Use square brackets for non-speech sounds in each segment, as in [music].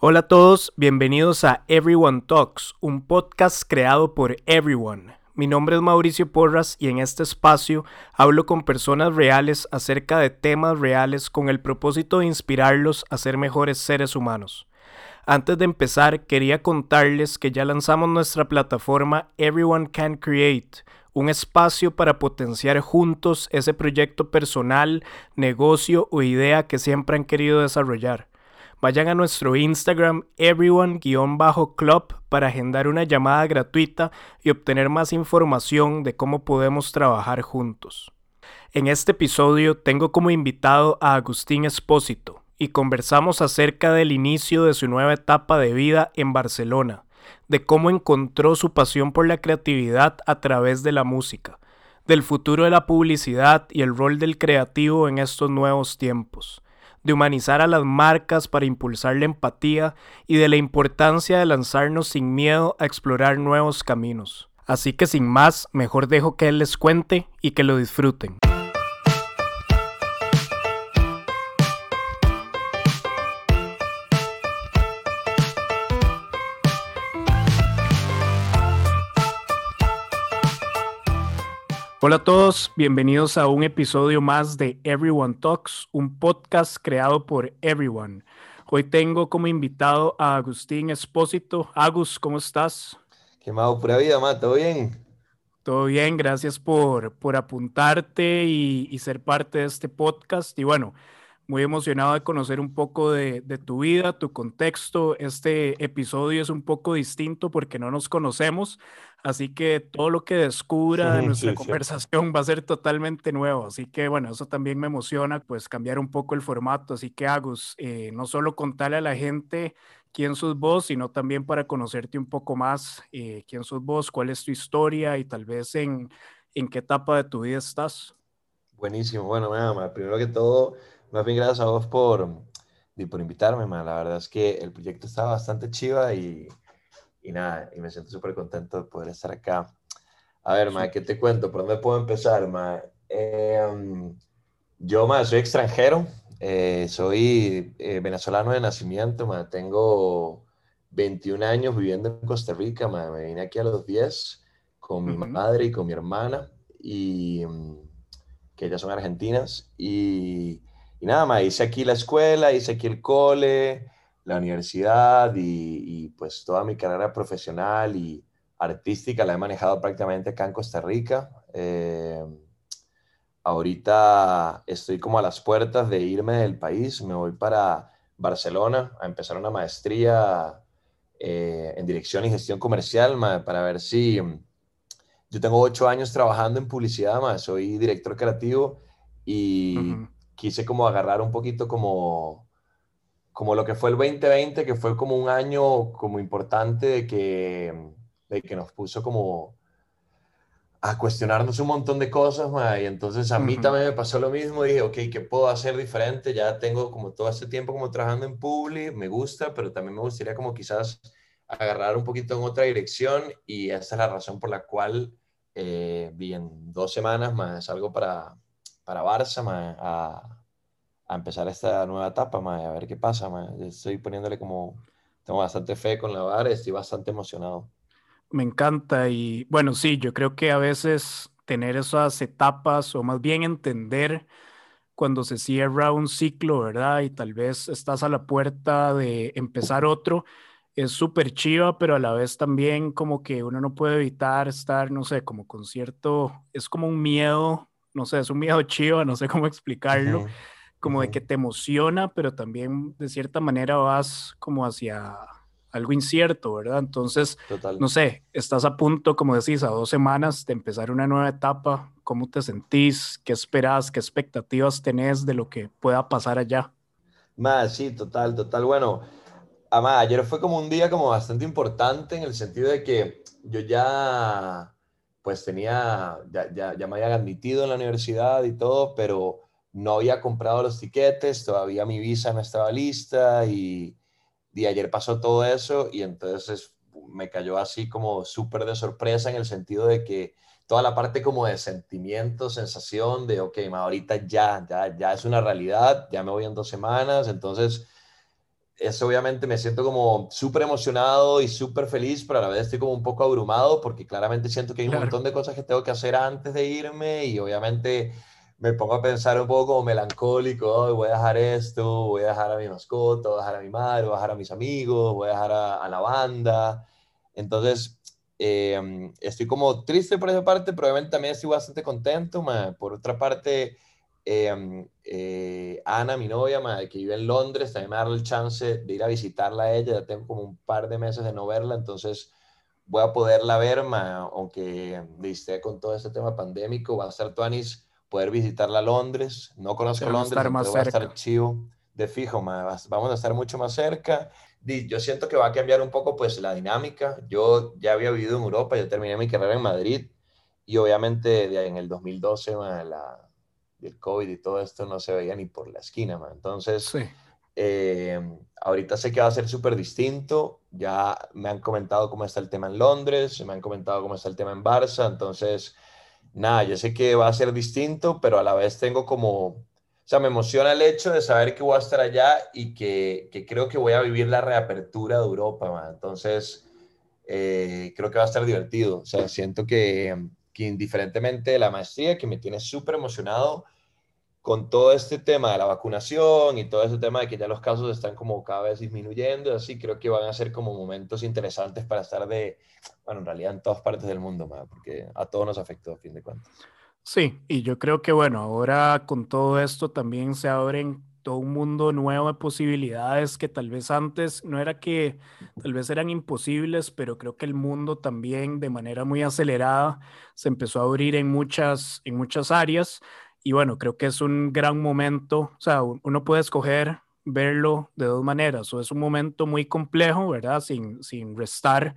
Hola a todos, bienvenidos a Everyone Talks, un podcast creado por Everyone. Mi nombre es Mauricio Porras y en este espacio hablo con personas reales acerca de temas reales con el propósito de inspirarlos a ser mejores seres humanos. Antes de empezar, quería contarles que ya lanzamos nuestra plataforma Everyone Can Create, un espacio para potenciar juntos ese proyecto personal, negocio o idea que siempre han querido desarrollar. Vayan a nuestro Instagram everyone-club para agendar una llamada gratuita y obtener más información de cómo podemos trabajar juntos. En este episodio tengo como invitado a Agustín Espósito y conversamos acerca del inicio de su nueva etapa de vida en Barcelona, de cómo encontró su pasión por la creatividad a través de la música, del futuro de la publicidad y el rol del creativo en estos nuevos tiempos de humanizar a las marcas para impulsar la empatía y de la importancia de lanzarnos sin miedo a explorar nuevos caminos. Así que sin más, mejor dejo que él les cuente y que lo disfruten. Hola a todos, bienvenidos a un episodio más de Everyone Talks, un podcast creado por Everyone. Hoy tengo como invitado a Agustín Espósito. Agus, ¿cómo estás? Qué malo, pura vida, ma, ¿todo bien? Todo bien, gracias por, por apuntarte y, y ser parte de este podcast. Y bueno, muy emocionado de conocer un poco de, tu vida, tu contexto. Este episodio es un poco distinto porque no nos conocemos, así que todo lo que descubra de nuestra conversación [laughs] va a ser totalmente nuevo. Así que bueno, eso también me emociona, pues cambiar un poco el formato. Así que Agus, eh, no solo contarle a la gente quién sos vos, sino también para conocerte un poco más, eh, quién sos vos, cuál es tu historia y tal vez en, en qué etapa de tu vida estás. Buenísimo, bueno, nada primero que todo más bien gracias a vos por, por invitarme, man. La verdad es que el proyecto está bastante chiva y, y nada, y me siento súper contento de poder estar acá. A ver, ma, ¿qué te cuento? ¿Por dónde puedo empezar, ma? Em, yo, ma, soy extranjero, eh, soy eh, venezolano de nacimiento, ma. Tengo 21 años viviendo en Costa Rica, ma. Me vine aquí a los 10 con mi madre y con mi hermana, y mm, que ellas son argentinas, y y nada más, hice aquí la escuela, hice aquí el cole, la universidad y, pues toda mi carrera profesional y artística la he manejado prácticamente acá en Costa Rica. Eh, ahorita estoy como a las puertas de irme del país, me voy para Barcelona a empezar una maestría eh, en dirección y gestión comercial para ver si yo tengo ocho años trabajando en publicidad, más soy director creativo y quise como agarrar un poquito como, como lo que fue el 2020, que fue como un año como importante de que, de que nos puso como a cuestionarnos un montón de cosas, y entonces a mí también me pasó lo mismo, dije, ok, ¿qué puedo hacer diferente? Ya tengo como todo este tiempo como trabajando en Publi, me gusta, pero también me gustaría como quizás agarrar un poquito en otra dirección y esta es la razón por la cual eh, vi en dos semanas más algo para, para Barça, a, a, empezar esta nueva etapa, a ver qué pasa. Estoy poniéndole como, tengo bastante fe con la Barça, estoy bastante emocionado. Me encanta y bueno, sí, yo creo que a veces tener esas etapas o más bien entender cuando se cierra un ciclo, ¿verdad? Y tal vez estás a la puerta de empezar otro, es súper chiva, pero a la vez también como que uno no puede evitar estar, no sé, como con cierto, es como un miedo no sé, es un miedo [laughs] chivo, no sé cómo explicarlo, como de que te emociona, pero también de cierta manera vas como hacia algo incierto, ¿verdad? Entonces, no sé, estás a punto, como decís, a dos semanas de empezar una nueva etapa, ¿cómo te sentís? ¿Qué esperas? ¿Qué expectativas tenés de lo que pueda pasar allá? Más, sí, total, total. Bueno, ayer fue como un día como bastante importante en el sentido de que yo ya pues tenía, ya, ya, ya, me había admitido en la universidad y todo, pero no había comprado los tiquetes, todavía mi visa no estaba lista y, y ayer pasó todo eso y entonces me cayó así como súper de sorpresa en el sentido de que toda la parte como de sentimiento, sensación de, ok, ahorita ya, ya, ya es una realidad, ya me voy en dos semanas, entonces eso obviamente me siento como súper emocionado y súper feliz, pero a la vez estoy como un poco abrumado porque claramente siento que hay un montón de cosas que tengo que hacer antes de irme y obviamente me pongo a pensar un poco como melancólico, voy a dejar esto, voy a dejar a mi mascota, voy a dejar a mi madre, voy a dejar a mis amigos, voy a dejar a, la banda. Entonces, em, estoy como triste por esa parte, pero obviamente también estoy bastante contento. Por otra parte, em, eh, Ana, mi novia, que vive en Londres, también me dado el chance de ir a visitarla a ella. Ya tengo como un par de meses de no verla, entonces voy a poderla ver, aunque esté con todo este tema pandémico, va a estar Tuanis poder visitarla a Londres. No conozco Londres, estar más va a estar chivo de fijo, vamos a estar mucho más cerca. Yo siento que va a cambiar un poco pues la dinámica. Yo ya había vivido en Europa, yo terminé mi carrera en Madrid y obviamente en el 2012 la, el COVID y todo esto no se veía ni por la esquina. Entonces, eh, ahorita sé que va a ser súper distinto. Ya me han comentado cómo está el tema en Londres, me han comentado cómo está el tema en Barça. Entonces, nada, yo sé que va a ser distinto, pero a la vez tengo como, o sea, me emociona el hecho de saber que voy a estar allá y que, que creo que voy a vivir la reapertura de Europa, entonces eh, creo que va a estar divertido, o sea, siento que, que indiferentemente de la maestría, que me tiene súper emocionado, con todo este tema de la vacunación y todo ese tema de que ya los casos están como cada vez disminuyendo, así creo que van a ser como momentos interesantes para estar de, bueno, en realidad en todas partes del mundo, porque a todos nos afectó a fin de cuentas. Sí, y yo creo que bueno, ahora con todo esto también se abren todo un mundo nuevo de posibilidades que tal vez antes no era que tal vez eran imposibles, pero creo que el mundo también de manera muy acelerada se empezó a abrir en muchas, en muchas áreas y bueno, creo que es un gran momento, o sea, uno puede escoger verlo de dos maneras, o es un momento muy complejo, ¿verdad? Sin, sin restar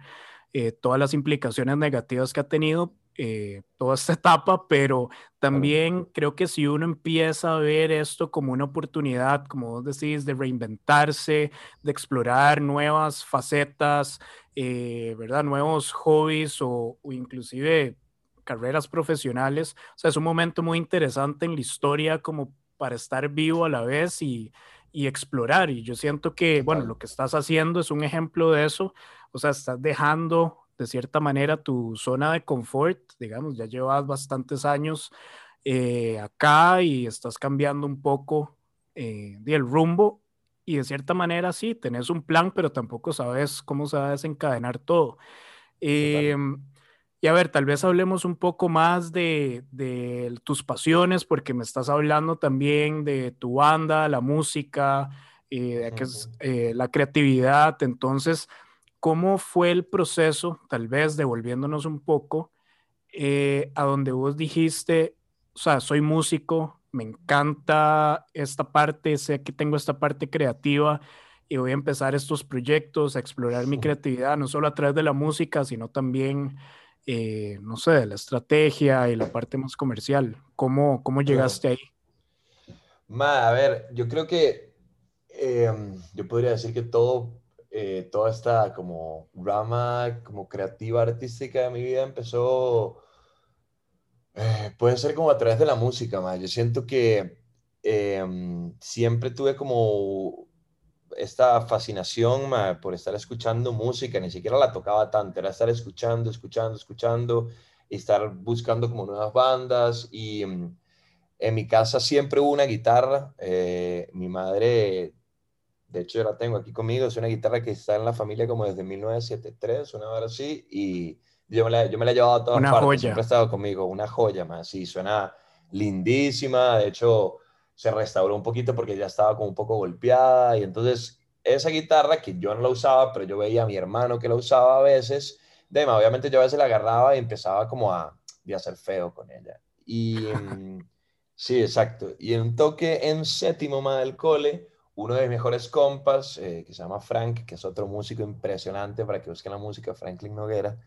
eh, todas las implicaciones negativas que ha tenido eh, toda esta [laughs] etapa, pero también creo que si uno empieza a ver esto como una oportunidad, como vos decís, de reinventarse, de explorar nuevas facetas, eh, ¿verdad? Nuevos hobbies o, o inclusive carreras profesionales. O sea, es un momento muy interesante en la historia como para estar vivo a la vez y, y explorar. Y yo siento que, bueno, lo que estás haciendo es un ejemplo de eso. O sea, estás dejando de cierta manera tu zona de confort, digamos, ya llevas bastantes años eh, acá y estás cambiando un poco eh, el rumbo. Y de cierta manera sí, tenés un plan, pero tampoco sabes cómo se va a desencadenar todo. Eh, y a ver, tal vez hablemos un poco más de, tus pasiones, porque me estás hablando también de tu banda, la música, eh, que es, eh, la creatividad. Entonces, ¿cómo fue el proceso, tal vez devolviéndonos un poco, eh, a donde vos dijiste, o sea, soy músico, me encanta esta parte, sé que tengo esta parte creativa y voy a empezar estos proyectos, a explorar mi [laughs] creatividad, no solo a través de la música, sino también eh, no sé, de la estrategia y la parte más comercial. ¿Cómo, cómo llegaste ahí? Ma, a ver, yo creo que em, yo podría decir que todo, eh, toda esta como rama como creativa artística de mi vida empezó, eh, puede ser como a través de la música, ma. Yo siento que em, siempre tuve como esta fascinación por estar escuchando música, ni siquiera la tocaba tanto, era estar escuchando, escuchando, escuchando y estar buscando como nuevas bandas y mm, en mi casa siempre hubo una guitarra, eh, mi madre, de hecho yo la tengo aquí conmigo, es una guitarra que está en la familia como desde 1973, una hora así, y yo me la, yo me la he llevado a todas una partes, joya. siempre ha estado conmigo, una joya más, sí, suena lindísima, de hecho se restauró un poquito porque ya estaba como un poco golpeada y entonces esa guitarra que yo no la usaba, pero yo veía a mi hermano que la usaba a veces, de, obviamente yo a veces la agarraba y empezaba como a, a hacer feo con ella. Y mm, sí, exacto. Y en un toque en séptimo más del cole, uno de mis mejores compas, eh, que se llama Frank, que es otro músico impresionante para que busquen la música, Franklin Noguera,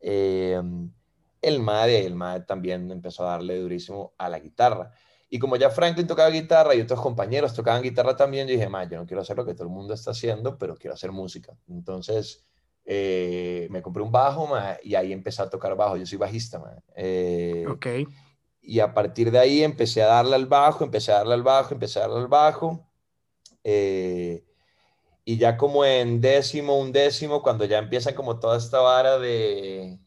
eh, el MAD, el MAD también empezó a darle durísimo a la guitarra. Y como ya Franklin tocaba guitarra y otros compañeros tocaban guitarra también, yo dije, ma, yo no quiero hacer lo que todo el mundo está haciendo, pero quiero hacer música. Entonces eh, me compré un bajo ma, y ahí empecé a tocar bajo. Yo soy bajista. Ma. Eh, ok. Y a partir de ahí empecé a darle al bajo, empecé a darle al bajo, empecé a darle al bajo. Eh, y ya como en décimo, un décimo, cuando ya empieza como toda esta vara de,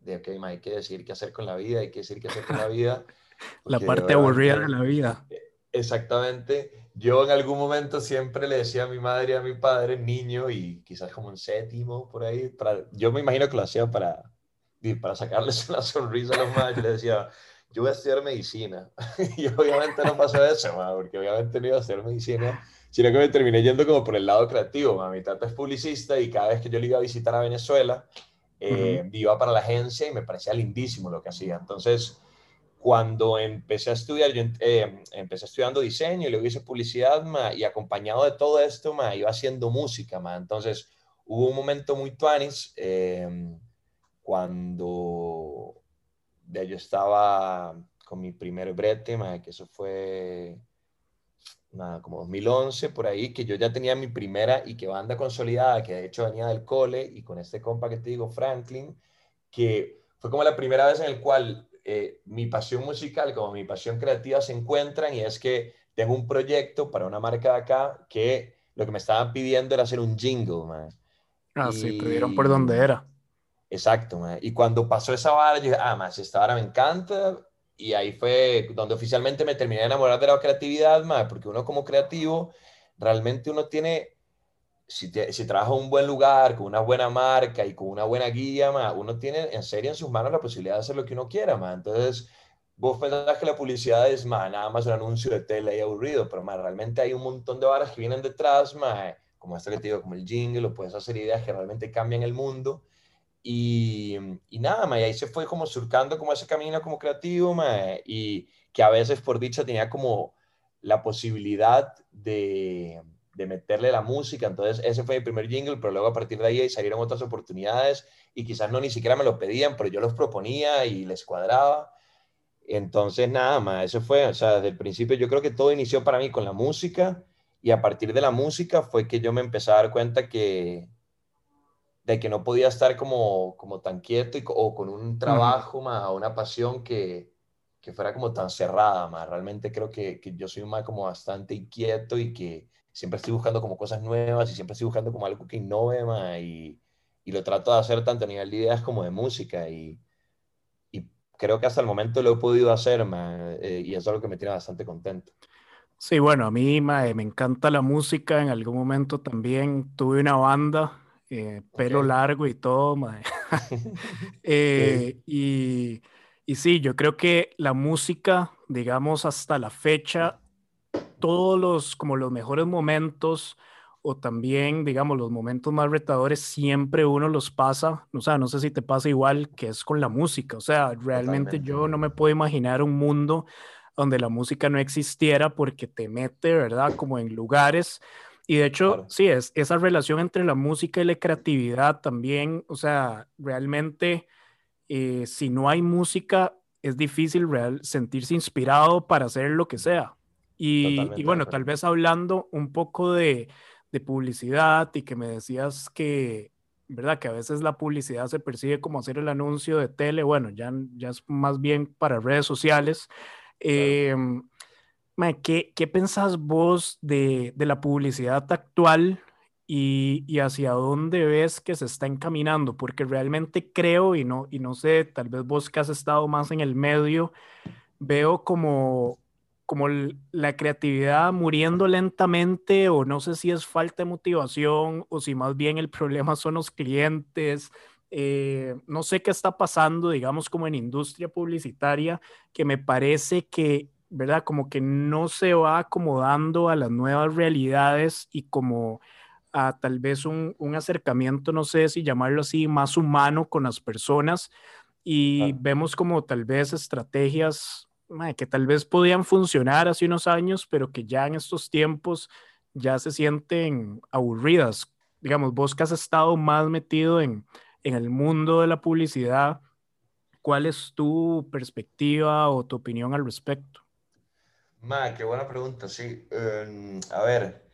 de ok, hay que decir qué hacer con la vida, hay que decir qué hacer con la vida. [laughs] la parte aburrida de la vida. Exactamente. Yo en algún momento siempre le decía a mi madre y a mi padre, niño, y quizás como en séptimo, por ahí, para, yo me imagino que lo hacía para, para sacarles [laughs] una sonrisa a los madres, yo les decía, yo voy a estudiar medicina. [laughs] y obviamente no pasó eso, porque obviamente no iba a estudiar medicina, sino que me terminé yendo como por el lado creativo. Mi tata es publicista y cada vez que yo le iba a visitar a Venezuela, eh, iba para la agencia y me parecía lindísimo lo que hacía. Entonces, cuando empecé a estudiar, yo eh, empecé estudiando diseño y luego hice publicidad, y acompañado de todo esto, ma, iba haciendo música, ma. Entonces, hubo un momento muy tuanis eh, cuando ya yo estaba con mi primer brete, que eso fue nada, como 2011, por ahí, que yo ya tenía mi primera y que banda consolidada, que de hecho venía del cole, y con este compa que te digo, Franklin, que fue como la primera vez en el cual eh, mi pasión musical como mi pasión creativa se encuentran, y es que tengo un proyecto para una marca de acá que lo que me estaban pidiendo era hacer un jingle, man. Ah, sí, te dieron por donde era. Exacto, y cuando pasó esa vara, yo dije, ah, más, esta vara me encanta, y ahí fue donde oficialmente me terminé de enamorar de la creatividad, más, porque uno como creativo, realmente uno tiene, si, si trabaja en un buen lugar, con una buena marca y con una buena guía, más, uno tiene en serio en sus manos la posibilidad de hacer lo que uno quiera, más. Entonces, vos pensás que la publicidad es más, nada más un anuncio de tele y aburrido, pero más, realmente hay un montón de varas que vienen detrás, más, como esto que te digo, como el jingle, o puedes hacer ideas que realmente cambian el mundo y, y nada, ma, y ahí se fue como surcando como ese camino como creativo, ma, y que a veces por dicha tenía como la posibilidad de, de meterle la música. Entonces ese fue mi primer jingle, pero luego a partir de ahí salieron otras oportunidades y quizás no ni siquiera me lo pedían, pero yo los proponía y les cuadraba. Entonces nada, más, eso fue, o sea, desde el principio yo creo que todo inició para mí con la música y a partir de la música fue que yo me empecé a dar cuenta que, de que no podía estar como, como tan quieto y, o con un trabajo, más, una pasión que, que, fuera como tan cerrada, más. Realmente creo que, que, yo soy más como bastante inquieto y que siempre estoy buscando como cosas nuevas y siempre estoy buscando como algo que innove, más, y, y lo trato de hacer tanto a nivel de ideas como de música y, y creo que hasta el momento lo he podido hacer, más, eh, y eso es lo que me tiene bastante contento. Sí, bueno, a mí me encanta la música. En algún momento también tuve una banda eh, pelo largo y todo, [laughs] [laughs] eh, y, y sí, yo creo que la música, digamos, hasta la fecha, todos los, como los mejores momentos o también, digamos, los momentos más retadores, siempre uno los pasa, o sea, no sé si te pasa igual que es con la música, o sea, realmente yo no me puedo imaginar un mundo donde la música no existiera porque te mete, ¿verdad? Como en lugares y de hecho, sí, es esa relación entre la música y la creatividad también, o sea, realmente, eh, si no hay música, es difícil real, sentirse inspirado para hacer lo que sea. Y, bueno, tal vez hablando un poco de, de, publicidad y que me decías que, ¿verdad? Que a veces la publicidad se percibe como hacer el anuncio de tele, bueno, ya, ya es más bien para redes sociales. Eh, ¿qué, ¿qué, pensás vos de, de la publicidad actual y, y, hacia dónde ves que se está encaminando? Porque realmente creo, y no, y no sé, tal vez vos que has estado más en el medio, veo como, como la creatividad muriendo lentamente o no sé si es falta de motivación o si más bien el [laughs] problema son los clientes. Eh, no sé qué está pasando, digamos, como en industria publicitaria, que me parece que ¿verdad? Como que no se va acomodando a las nuevas realidades y como a tal vez un, acercamiento, no sé si llamarlo así, más humano con las personas y vemos como tal vez estrategias que tal vez podían funcionar hace unos años, pero que ya en estos tiempos ya se sienten aburridas. Digamos, vos que has estado más metido en, en el mundo de la publicidad, ¿cuál es tu perspectiva o tu opinión al respecto? Ma, qué buena pregunta, sí. Em, a ver,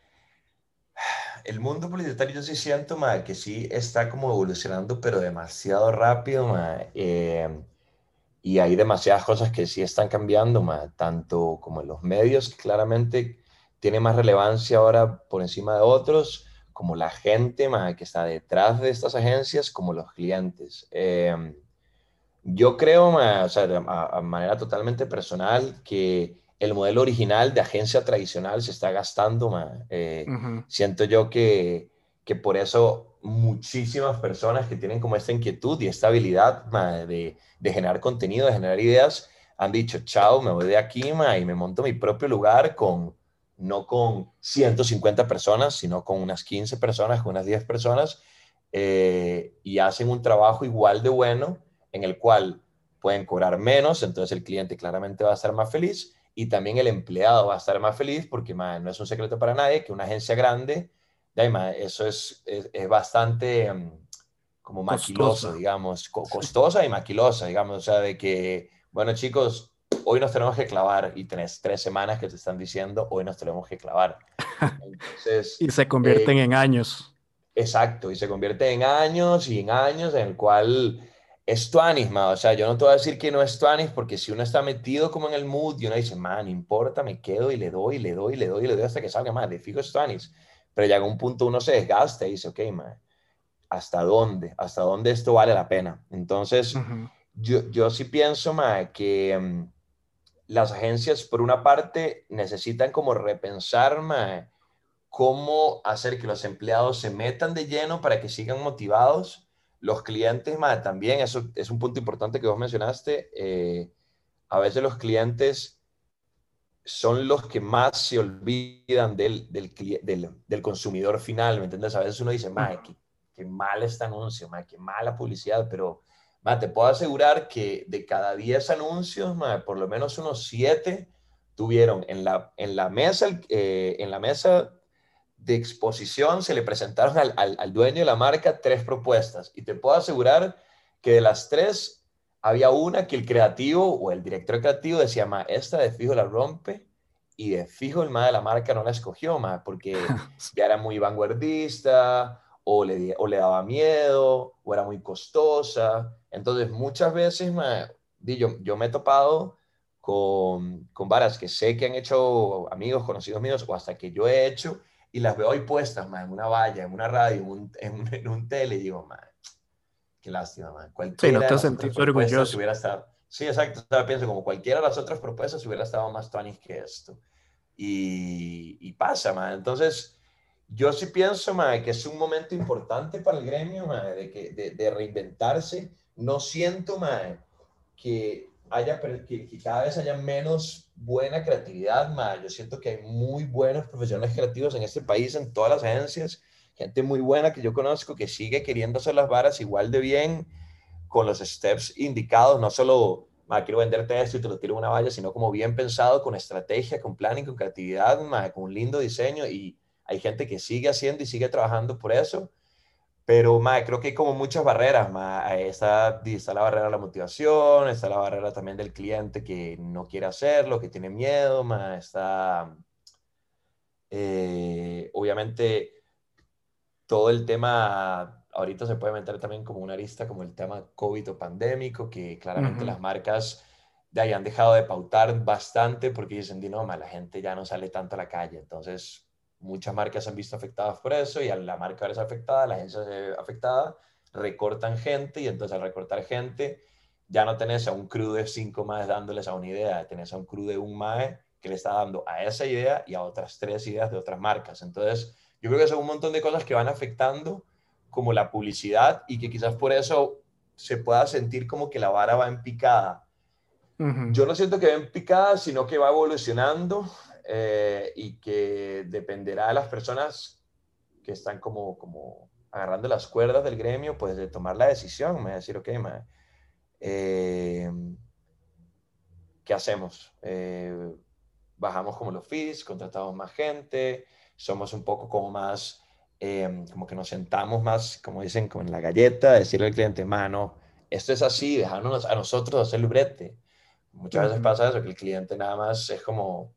el mundo publicitario yo sí siento, ma, que sí está como evolucionando, pero demasiado rápido, ma, em, y hay demasiadas cosas que sí están cambiando, ma, tanto como en los medios, que claramente tiene más relevancia ahora por encima de otros, como la gente que está detrás de estas agencias, como los clientes. Em, yo creo, o sea, de manera totalmente personal, que el modelo original de agencia tradicional se está gastando. Eh, siento yo que, que por eso muchísimas personas que tienen como esta inquietud y esta habilidad de, generar contenido, de generar ideas, han dicho, chao, me voy de aquí y me monto mi propio lugar con, no con 150 personas, sino con unas 15 personas, con unas 10 personas, eh, y hacen un trabajo igual de bueno en el cual pueden cobrar menos, entonces el cliente claramente va a estar más feliz y también el empleado va a estar más feliz porque no es un secreto para nadie que una agencia grande, eso es, es, bastante mm, como maquiloso, digamos, costosa y maquilosa, digamos, o sea, de que, bueno chicos, hoy nos tenemos que clavar y tenés tres semanas que te están diciendo, hoy nos tenemos que clavar. [laughs] y se convierten eh, en años. Exacto, y se convierte en años y en años en el cual es tuanis, o sea, yo no te voy a decir que no es tuanis porque si uno está metido como en el mood y uno dice, man, no importa, me quedo y le doy, le doy, le doy, le doy hasta que salga, más de fijo es tuanis. Pero llega un punto uno se desgasta y dice, ok, man, ¿hasta dónde? ¿Hasta dónde esto vale la pena? Entonces, yo, yo sí pienso, man, que mm, las agencias, por una parte, necesitan como repensar cómo hacer que los empleados se metan de lleno para que sigan motivados. Los clientes, también, eso es un punto importante que vos mencionaste, eh, a veces los clientes son los que más se olvidan del, del, consumidor final, ¿me entiendes? A veces uno dice, madre, qué, qué mal este anuncio, madre, qué mala publicidad, pero te puedo asegurar que de cada 10 anuncios, por lo menos unos 7 tuvieron en la, en la, mesa, eh, en la mesa de exposición, se le presentaron al, dueño de la marca tres propuestas. Y te puedo asegurar que de las tres, había una que el creativo o el director creativo decía, ma, esta de fijo la rompe y de fijo el ma de la marca no la escogió, ma, porque [laughs] ya era muy vanguardista o le, o le daba miedo o era muy costosa. Entonces, muchas veces me, yo, yo me he topado con, con varas que sé que han hecho amigos, conocidos míos, o hasta que yo he hecho, y las veo ahí puestas, en una valla, en una radio, en un, en un, tele, y digo, man, qué lástima, man. Cualquiera sí, no te sentís orgulloso. Hubiera estado, sí, exacto, pienso como cualquiera de las otras propuestas hubiera estado más tuanis que esto. Y, y pasa, man. Entonces, yo sí pienso, ma, que es un momento importante para el gremio, ma, de, que, de, de, reinventarse. No siento, ma, que, haya, que, que, cada vez haya menos buena creatividad, ma. Yo siento que hay muy buenos profesionales creativos en este país, en todas las agencias. Gente muy buena que yo conozco que sigue queriendo hacer las varas igual de bien, con los steps indicados, no solo ma, quiero venderte esto y te lo tiro una valla, sino como bien pensado, con estrategia, con planning, con creatividad, ma, con un lindo diseño y hay gente que sigue haciendo y sigue trabajando por eso, pero ma, creo que hay como muchas barreras. Ma. Está, está la barrera de la motivación, está la barrera también del cliente que no quiere hacerlo, que tiene miedo, ma. está eh, obviamente todo el tema, ahorita se puede meter también como una arista como el tema COVID o pandémico, que claramente las marcas de ahí han dejado de pautar bastante porque dicen, no, ma, la gente ya no sale tanto a la calle, entonces muchas marcas se han visto afectadas por eso y a la marca es afectada, la agencia afectada, recortan gente y entonces al recortar gente ya no tenés a un crew de cinco más dándoles a una idea, tenés a un crew de un mae que le está dando a esa idea y a otras tres ideas de otras marcas. Entonces, yo creo que son un montón de cosas que van afectando como la publicidad y que quizás por eso se pueda sentir como que la vara va en picada. Yo no siento que va en picada, sino que va evolucionando eh, y que dependerá de las personas que están como, como agarrando las cuerdas del gremio, pues de tomar la decisión, me decir, ok, eh, ¿qué hacemos? Eh, bajamos como los fees, contratamos más gente, somos un poco como más, como que nos sentamos más, como dicen, con la galleta, decirle al cliente, mano, esto es así, dejándonos a nosotros hacer el brete. Muchas veces pasa eso, que el cliente nada más es como,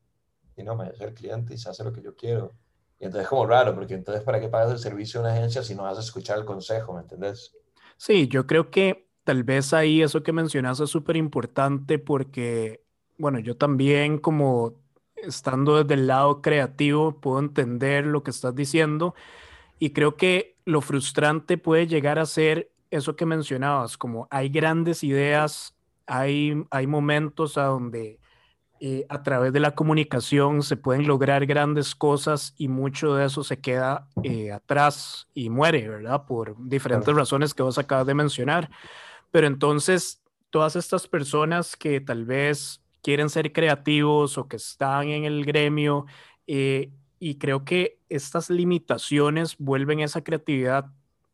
y no, me es el cliente y se hace lo que yo quiero. Y entonces es como raro, porque entonces ¿para qué pagas el servicio de una agencia si no vas a escuchar el consejo, ¿me entendés? Sí, yo creo que tal vez ahí eso que mencionas es súper importante porque, bueno, yo también como estando desde el lado creativo puedo entender lo que estás diciendo Y creo que lo frustrante puede llegar a ser eso que mencionabas, como hay grandes ideas, hay, hay momentos a donde eh, a través de la comunicación se pueden lograr grandes cosas y mucho de eso se queda eh, atrás y muere, ¿verdad? Por diferentes razones que vos acabas de mencionar. Pero entonces, todas estas personas que tal vez quieren ser creativos o que están en el gremio, eh, y creo que estas limitaciones vuelven esa creatividad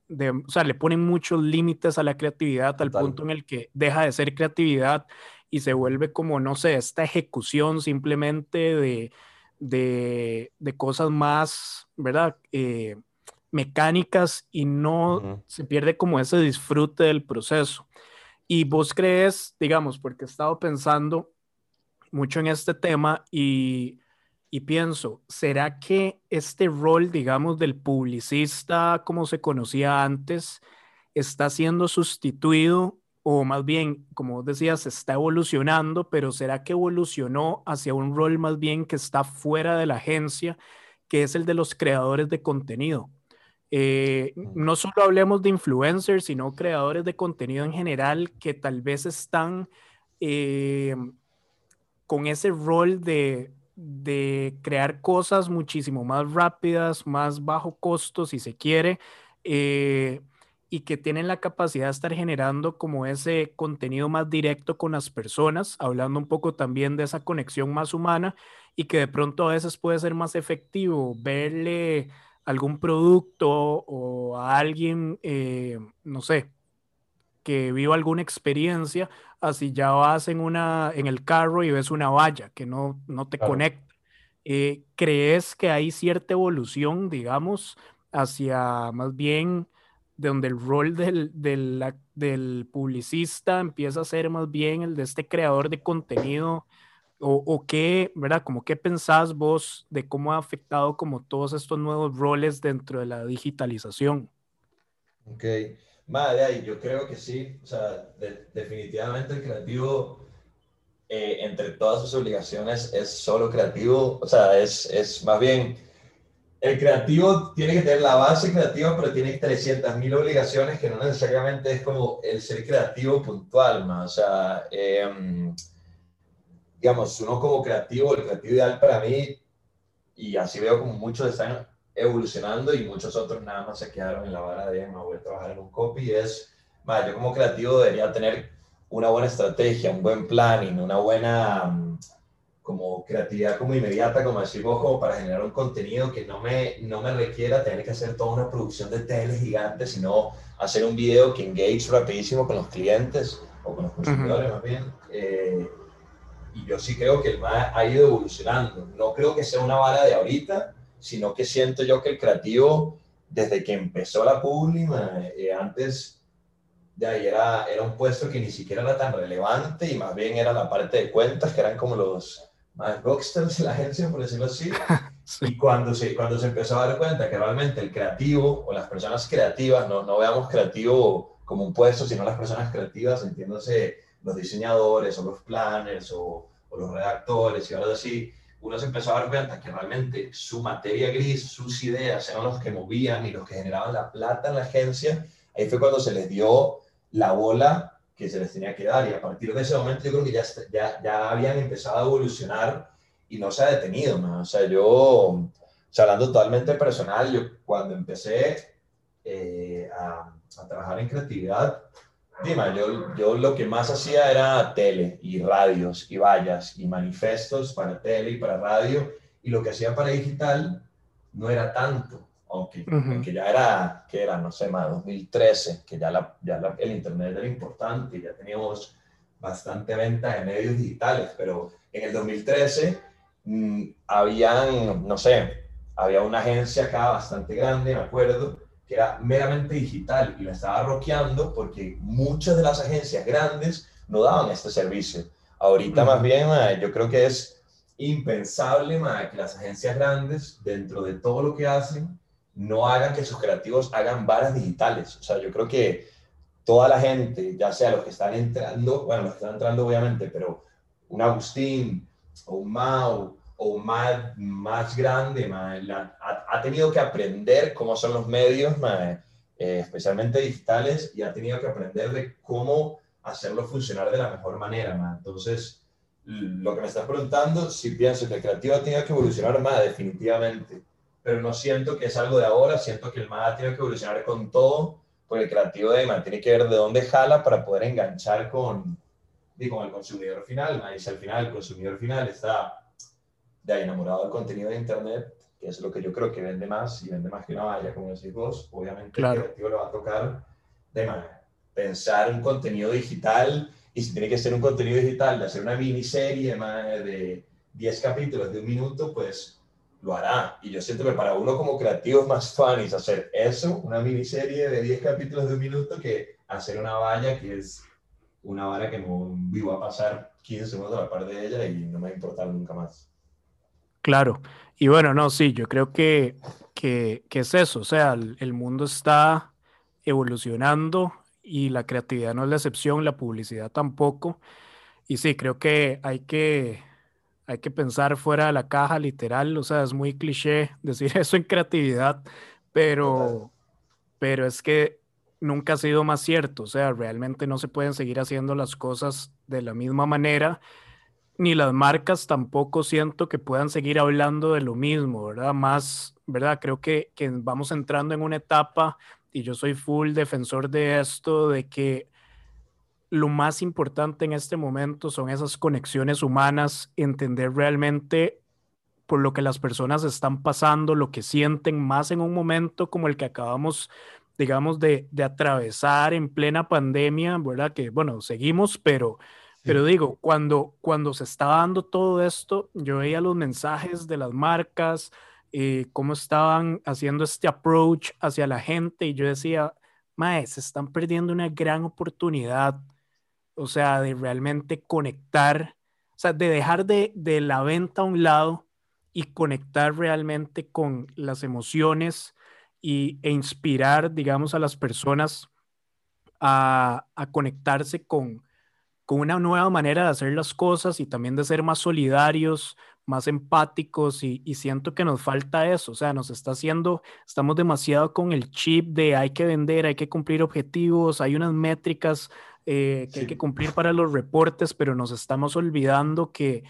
de, o sea, le ponen muchos límites a la creatividad al punto en el que deja de ser creatividad y se vuelve como, no sé, esta ejecución simplemente de, de, de cosas más, ¿verdad? Eh, mecánicas y no se pierde como ese disfrute del proceso. Y vos crees, digamos, porque he estado pensando mucho en este tema y, y pienso, ¿será que este rol, digamos, del publicista como se conocía antes, está siendo sustituido o más bien, como decías, está evolucionando, pero ¿será que evolucionó hacia un rol más bien que está fuera de la agencia, que es el de los creadores de contenido? Eh, no solo hablemos de influencers, sino creadores de contenido en general que tal vez están eh, con ese rol de, de, crear cosas muchísimo más rápidas, más bajo costo, si se quiere. Eh, y que tienen la capacidad de estar generando como ese contenido más directo con las personas, hablando un poco también de esa conexión más humana y que de pronto a veces puede ser más efectivo verle algún producto o a alguien, eh, no sé, que viva alguna experiencia, así ya vas en, una, en el carro y ves una valla que no, no te conecta. Eh, ¿Crees que hay cierta evolución, digamos, hacia más bien de donde el rol del, del, del, publicista empieza a ser más bien el de este creador de contenido? O, ¿O, qué, verdad? Como qué pensás vos de cómo ha afectado como todos estos nuevos roles dentro de la digitalización? Ok, vale, yo creo que sí, o sea, definitivamente el creativo, eh, entre todas sus obligaciones, es solo creativo, o sea, es, es más bien el creativo tiene que tener la base creativa, pero tiene 300.000 obligaciones que no necesariamente es como el ser creativo puntual, más. O sea, em, digamos, uno como creativo, el creativo ideal para mí, y así veo como muchos están evolucionando y muchos otros nada más se quedaron en la vara de, no voy a trabajar en un copy, es, más, yo como creativo debería tener una buena estrategia, un buen planning, una buena como creatividad como inmediata, como decir vos, como para generar un contenido que no me, no me requiera tener que hacer toda una producción de tele gigante, sino hacer un video que engage rapidísimo con los clientes o con los consumidores más bien. Eh, y yo sí creo que el MAE ha ido evolucionando. No creo que sea una vara de ahorita, sino que siento yo que el creativo, desde que empezó la Publi, eh, antes de ahí era, era un puesto que ni siquiera era tan relevante y más bien era la parte de cuentas, que eran como los más rockstars de la agencia, por decirlo así. [laughs] Y cuando se, cuando se empezó a dar cuenta que realmente el creativo o las personas creativas, no, no veamos creativo como un puesto, sino las personas creativas, entiéndose los diseñadores o los planners o, o los redactores y ahora así, uno se empezó a dar cuenta que realmente su materia gris, sus ideas eran los que movían y los que generaban la plata en la agencia. Ahí fue cuando se les dio la bola que se les tenía que dar. Y a partir de ese momento yo creo que ya, ya, ya habían empezado a evolucionar y no se ha detenido. ¿no? O sea, yo, hablando totalmente personal, yo cuando empecé eh, a, a, trabajar en creatividad, dime, yo, yo lo que más hacía era tele y radios y vallas y manifestos para tele y para radio. Y lo que hacía para digital no era tanto aunque, ya era, que era, no sé, más 2013, que ya, la, ya el Internet era importante, ya teníamos bastante venta de medios digitales, pero en el 2013 mmm, habían, no sé, había una agencia acá bastante grande, me acuerdo, que era meramente digital y la estaba roqueando porque muchas de las agencias grandes no daban este servicio. Ahorita más bien, yo creo que es impensable que las agencias grandes, dentro de todo lo que hacen, no hagan que sus creativos hagan varas digitales. O sea, yo creo que toda la gente, ya sea los que están entrando, bueno, los que están entrando obviamente, pero un Agustín o un Mau o más, más grande, ha, tenido que aprender cómo son los medios, eh, especialmente digitales, y ha tenido que aprender de cómo hacerlo funcionar de la mejor manera. Entonces, lo que me estás preguntando, si pienso que el creativo ha tenido que evolucionar más, definitivamente, pero no siento que es algo de ahora, siento que el más ha tenido que evolucionar con todo, porque el creativo de tiene que ver de dónde jala para poder enganchar con, con el consumidor final. Y si al final el consumidor final está de enamorado del contenido de Internet, que es lo que yo creo que vende más y vende más que una valla, como decís vos, obviamente el creativo le va a tocar de pensar un contenido digital y si tiene que ser un contenido digital de hacer una miniserie de 10 capítulos de un minuto, pues lo hará. Y yo siento que para uno como creativo es más fun hacer eso, una miniserie de 10 capítulos de un minuto, que hacer una valla que es una vara que no vivo a pasar 15 segundos a la par de ella y no me va a importar nunca más. Claro. Y bueno, no, sí, yo creo que, que, que es eso. O sea, el, el, mundo está evolucionando y la creatividad no es la excepción, la publicidad tampoco. Y sí, creo que hay que, hay que pensar fuera de la caja, literal. O sea, es muy cliché [laughs] decir eso en creatividad, pero, pero es que nunca ha sido más cierto. O sea, realmente no se pueden seguir haciendo las cosas de la misma manera, ni las marcas tampoco siento que puedan seguir hablando de lo mismo, ¿verdad? Más, ¿verdad? Creo que, vamos entrando en una etapa, y yo soy full defensor de esto, de que lo más importante en este momento son esas conexiones humanas, entender realmente por lo que las personas están pasando, lo que sienten, más en un momento como el que acabamos digamos, de, de, atravesar en plena pandemia, ¿verdad? Que, bueno, seguimos, pero, pero digo, cuando, cuando se estaba dando todo esto, yo veía los mensajes de las marcas, eh, cómo estaban haciendo este approach hacia la gente, y yo decía, mae, se están perdiendo una gran oportunidad, o sea, de realmente conectar, o sea, de dejar de, de la venta a un lado y conectar realmente con las emociones y, e inspirar, digamos, a las personas a, conectarse con, con una nueva manera de hacer las cosas y también de ser más solidarios, más empáticos y, siento que nos falta eso, o sea, nos está haciendo, estamos demasiado con el chip de hay que vender, hay que cumplir objetivos, hay unas métricas eh, que hay que cumplir para los reportes, pero nos estamos olvidando que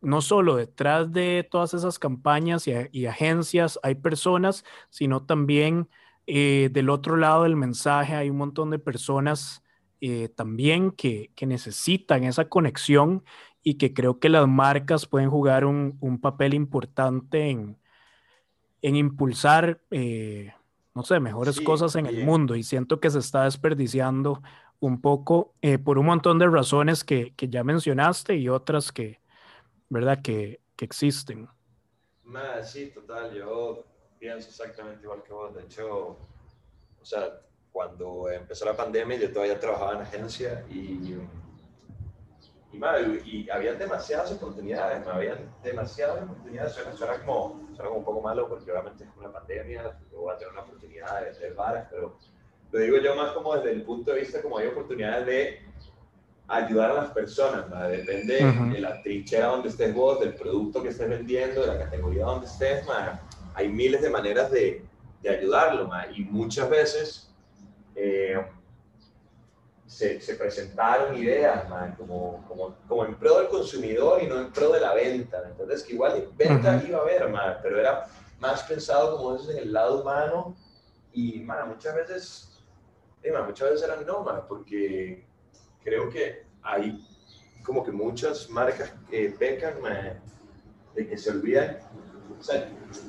no solo detrás de todas esas campañas y, agencias hay personas, sino también eh, del otro lado del mensaje hay un montón de personas eh, también que, necesitan esa conexión y que creo que las marcas pueden jugar un, papel importante en, impulsar, eh, no sé, mejores cosas en el mundo y siento que se está desperdiciando un poco por un montón de razones que ya mencionaste y otras que, ¿verdad? Que, que existen. sí, total, yo pienso exactamente igual que vos. De hecho, o sea, cuando empezó la pandemia yo todavía trabajaba en agencia y, y, y había demasiadas oportunidades, me habían demasiadas oportunidades. Suena, como, suena como un poco malo porque obviamente es una pandemia, yo voy a tener una oportunidad de hacer varas, pero lo digo yo más como desde el punto de vista como hay oportunidades de ayudar a las personas, depende de la trinchera donde estés vos, del producto que estés vendiendo, de la categoría donde estés, hay miles de maneras de, de ayudarlo, y muchas veces eh, se, se, presentaron ideas como, como, como, en pro del consumidor y no en pro de la venta, entonces que igual venta iba a haber, pero era más pensado como eso en el lado humano y muchas veces, eh, muchas veces eran no, porque creo que hay como que muchas marcas que pecan de que se olvidan. O sea,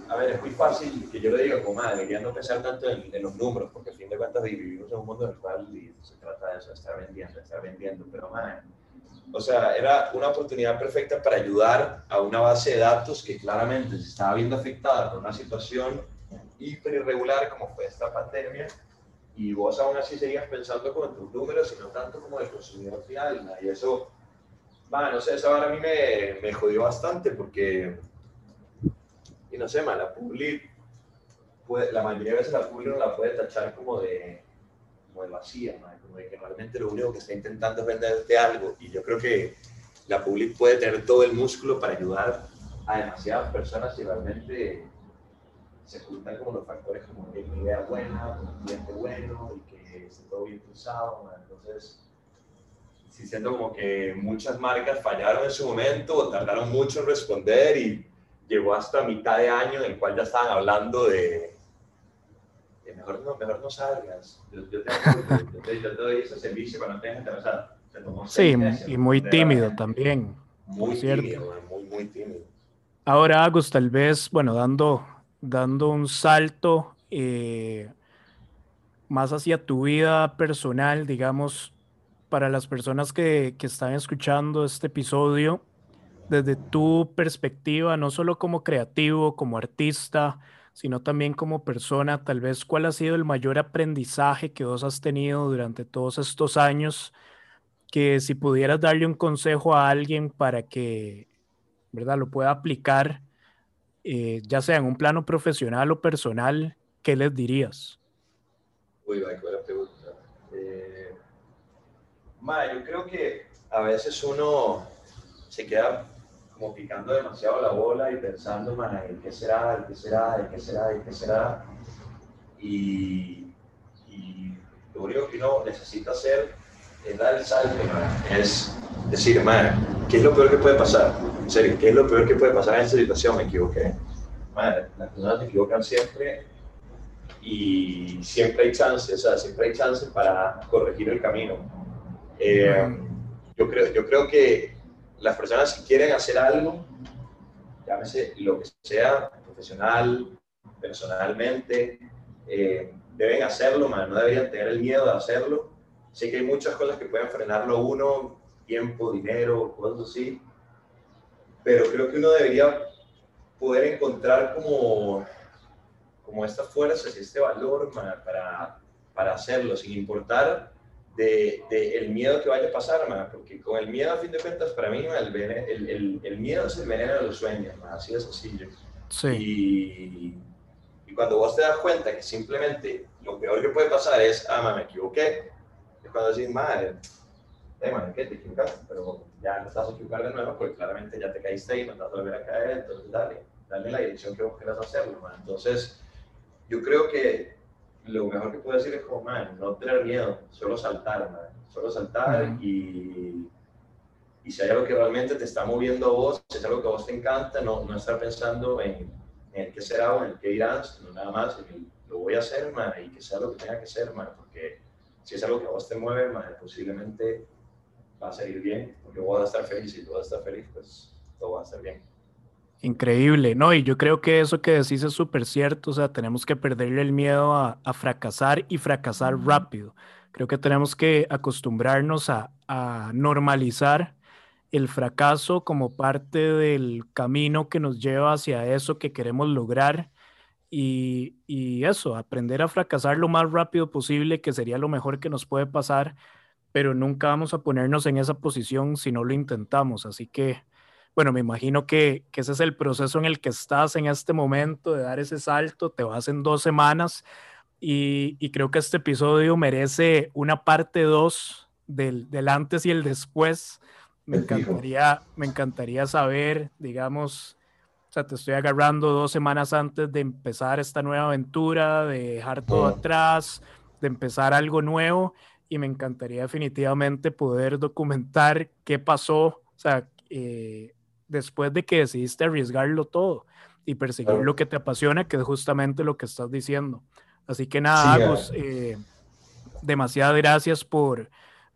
a ver, es muy fácil que yo le diga como madre, que no pensar tanto en, los números, porque al fin de cuentas vivimos en un mundo en el cual se trata de eso, estar vendiendo, estar vendiendo, pero madre, o sea, era una oportunidad perfecta para ayudar a una base de datos que claramente se estaba viendo afectada por una situación hiper irregular como fue esta pandemia y vos aún así seguías pensando como en tus números y no tanto como el consumidor final. Y eso, no sé, esa a mí me, me jodió bastante porque, y no sé, man, la publi, puede, la mayoría de veces la publi no la puede tachar como de, como de vacía, como de que realmente lo único que está intentando es venderte algo. Y yo creo que la public puede tener todo el músculo para ayudar a demasiadas personas y realmente se juntan como los factores como una idea buena, un cliente bueno y que esté todo bien cruzado. Entonces, sí siento como que muchas marcas fallaron en su momento o tardaron mucho en responder y llegó hasta mitad de año en el cual ya estaban hablando de, mejor, no, mejor no salgas. Yo, te, doy ese servicio cuando tengas interesada. Sí, y muy tímido también. Muy tímido, muy, muy tímido. Ahora, Agus, tal vez, bueno, dando, dando un salto eh, más hacia tu vida personal, digamos, para las personas que, que están escuchando este episodio, desde tu perspectiva, no solo como creativo, como artista, sino también como persona, tal vez cuál ha sido el mayor aprendizaje que vos has tenido durante todos estos años, que si pudieras darle un consejo a alguien para que, ¿verdad?, lo pueda aplicar, eh, ya sea en un plano profesional o personal, ¿qué les dirías? Uy, buena pregunta. Eh, yo creo que a veces uno se queda como picando demasiado la bola y pensando, man, ¿en qué será? ¿En qué será? ¿En qué será? ¿En qué será? Y, y lo único que uno necesita hacer es dar el salto, es decir, man, ¿qué es lo peor que puede pasar? En serio, ¿qué es lo peor que puede pasar en esta situación? Me equivoqué. Man, las personas se equivocan siempre y siempre hay chance, o sea, siempre hay chance para corregir el camino. Eh, yo, creo, yo creo que las personas que quieren hacer algo, llámese lo que sea, profesional, personalmente, eh, deben hacerlo, no deberían tener el miedo de hacerlo. Sé que hay muchas cosas que pueden frenarlo uno, tiempo, dinero, cosas así, pero creo que uno debería poder encontrar como, como esta fuerza y este valor para, para hacerlo, sin importar de, el miedo que vaya a pasar, porque con el miedo, a fin de cuentas, para mí, el, el, el, miedo es el veneno de los sueños, así de sencillo. Sí. Y, y, cuando vos te das cuenta que simplemente lo peor que puede pasar es, ah, me equivoqué, es cuando decís, madre, eh, man, ¿qué te equivocaste? Pero ya no estás a equivocar de nuevo, porque claramente ya te caíste y no estás a volver a caer, entonces dale, dale la dirección que vos quieras hacerlo. Entonces, yo creo que lo mejor que puedo decir es como, man, no tener miedo, solo saltar, man, solo saltar y, y si hay algo que realmente te está moviendo a vos, si es algo que a vos te encanta, no, no estar pensando en, en qué será o en qué irán, sino nada más en lo voy a hacer, man, y que sea lo que tenga que ser, man, porque si es algo que a vos te mueve, man, posiblemente va a salir bien, porque vos vas a estar feliz y tú vas a estar feliz, pues todo va a estar bien. Increíble, ¿no? Y yo creo que eso que decís es súper cierto, o sea, tenemos que perderle el miedo a, fracasar y fracasar rápido. Creo que tenemos que acostumbrarnos a, normalizar el fracaso como parte del camino que nos lleva hacia eso que queremos lograr y, y, eso, aprender a fracasar lo más rápido posible, que sería lo mejor que nos puede pasar, pero nunca vamos a ponernos en esa posición si no lo intentamos. Así que bueno, me imagino que, ese es el proceso en el que estás en este momento de dar ese salto, te vas en dos semanas y, creo que este episodio merece una parte dos del, antes y el después. Me encantaría, me encantaría saber, digamos, o sea, te estoy agarrando dos semanas antes de empezar esta nueva aventura, de dejar todo atrás, de empezar algo nuevo y me encantaría definitivamente poder documentar qué pasó, o sea, eh, después de que decidiste arriesgarlo todo y perseguir lo que te apasiona, que es justamente lo que estás diciendo. Así que nada, Agus, eh, demasiadas gracias por,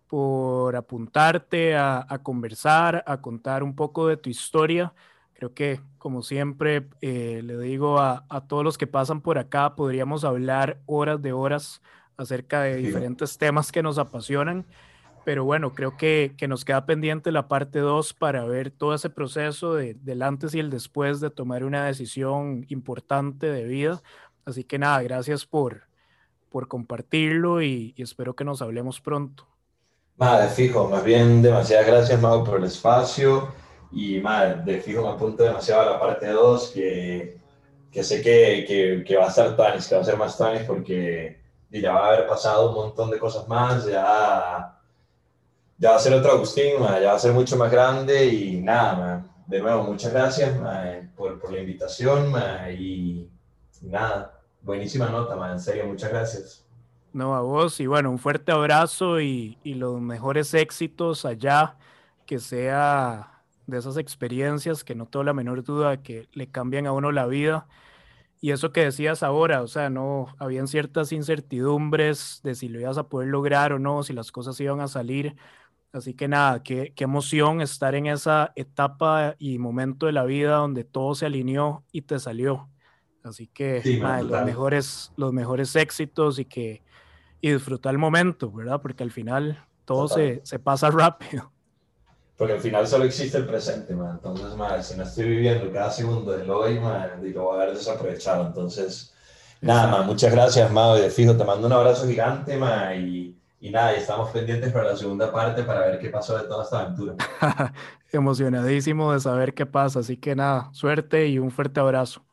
por apuntarte a, conversar, a contar un poco de tu historia. Creo que, como siempre, eh, le digo a, todos los que pasan por acá, podríamos hablar horas de horas acerca de diferentes temas que nos apasionan pero bueno, creo que, que nos queda pendiente la parte 2 para ver todo ese proceso de, del antes y el después de tomar una decisión importante de vida. Así que nada, gracias por, por compartirlo y, espero que nos hablemos pronto. Nada, de fijo, más bien demasiadas gracias, Mau, por el espacio y más de fijo me apunto demasiado a la parte 2 que, que sé que, que, que, va a estar tanis, que va a ser más tanis porque ya va a haber pasado un montón de cosas más, ya ya va a ser otro Agustín, ya va a ser mucho más grande y nada, de nuevo, muchas gracias por, por, la invitación y, nada, buenísima nota, en serio, muchas gracias. No, a vos, y bueno, un fuerte abrazo y, y los mejores éxitos allá, que sea de esas experiencias que no tengo la menor duda que le cambian a uno la vida. Y eso que decías ahora, o sea, no, habían ciertas incertidumbres de si lo ibas a poder lograr o no, si las cosas iban a salir. Así que nada, qué, qué emoción estar en esa etapa y momento de la vida donde todo se alineó y te salió. Así que los, mejores, los mejores éxitos y que y disfrutar el momento, ¿verdad? Porque al final todo se, se, pasa [laughs] rápido. Porque al final solo existe el presente, man. Entonces, man, si no estoy viviendo cada segundo del hoy, man, y lo voy a haber desaprovechado. Entonces, nada, man, muchas gracias, Mao. Y de fijo, te mando un abrazo gigante, man, y, y nada, y estamos pendientes para la segunda parte para ver qué pasó de toda esta aventura. [laughs] Emocionadísimo de saber qué pasa. Así que nada, suerte y un fuerte abrazo.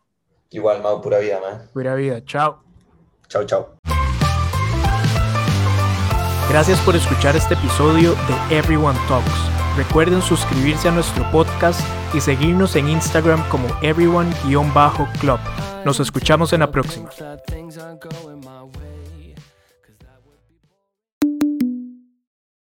Igual, Mao, pura vida, man. Pura vida. Chao. Chao, chao. Gracias por escuchar este episodio de Everyone Talks. Recuerden suscribirse a nuestro podcast y seguirnos en Instagram como everyone-club. Nos escuchamos en la próxima.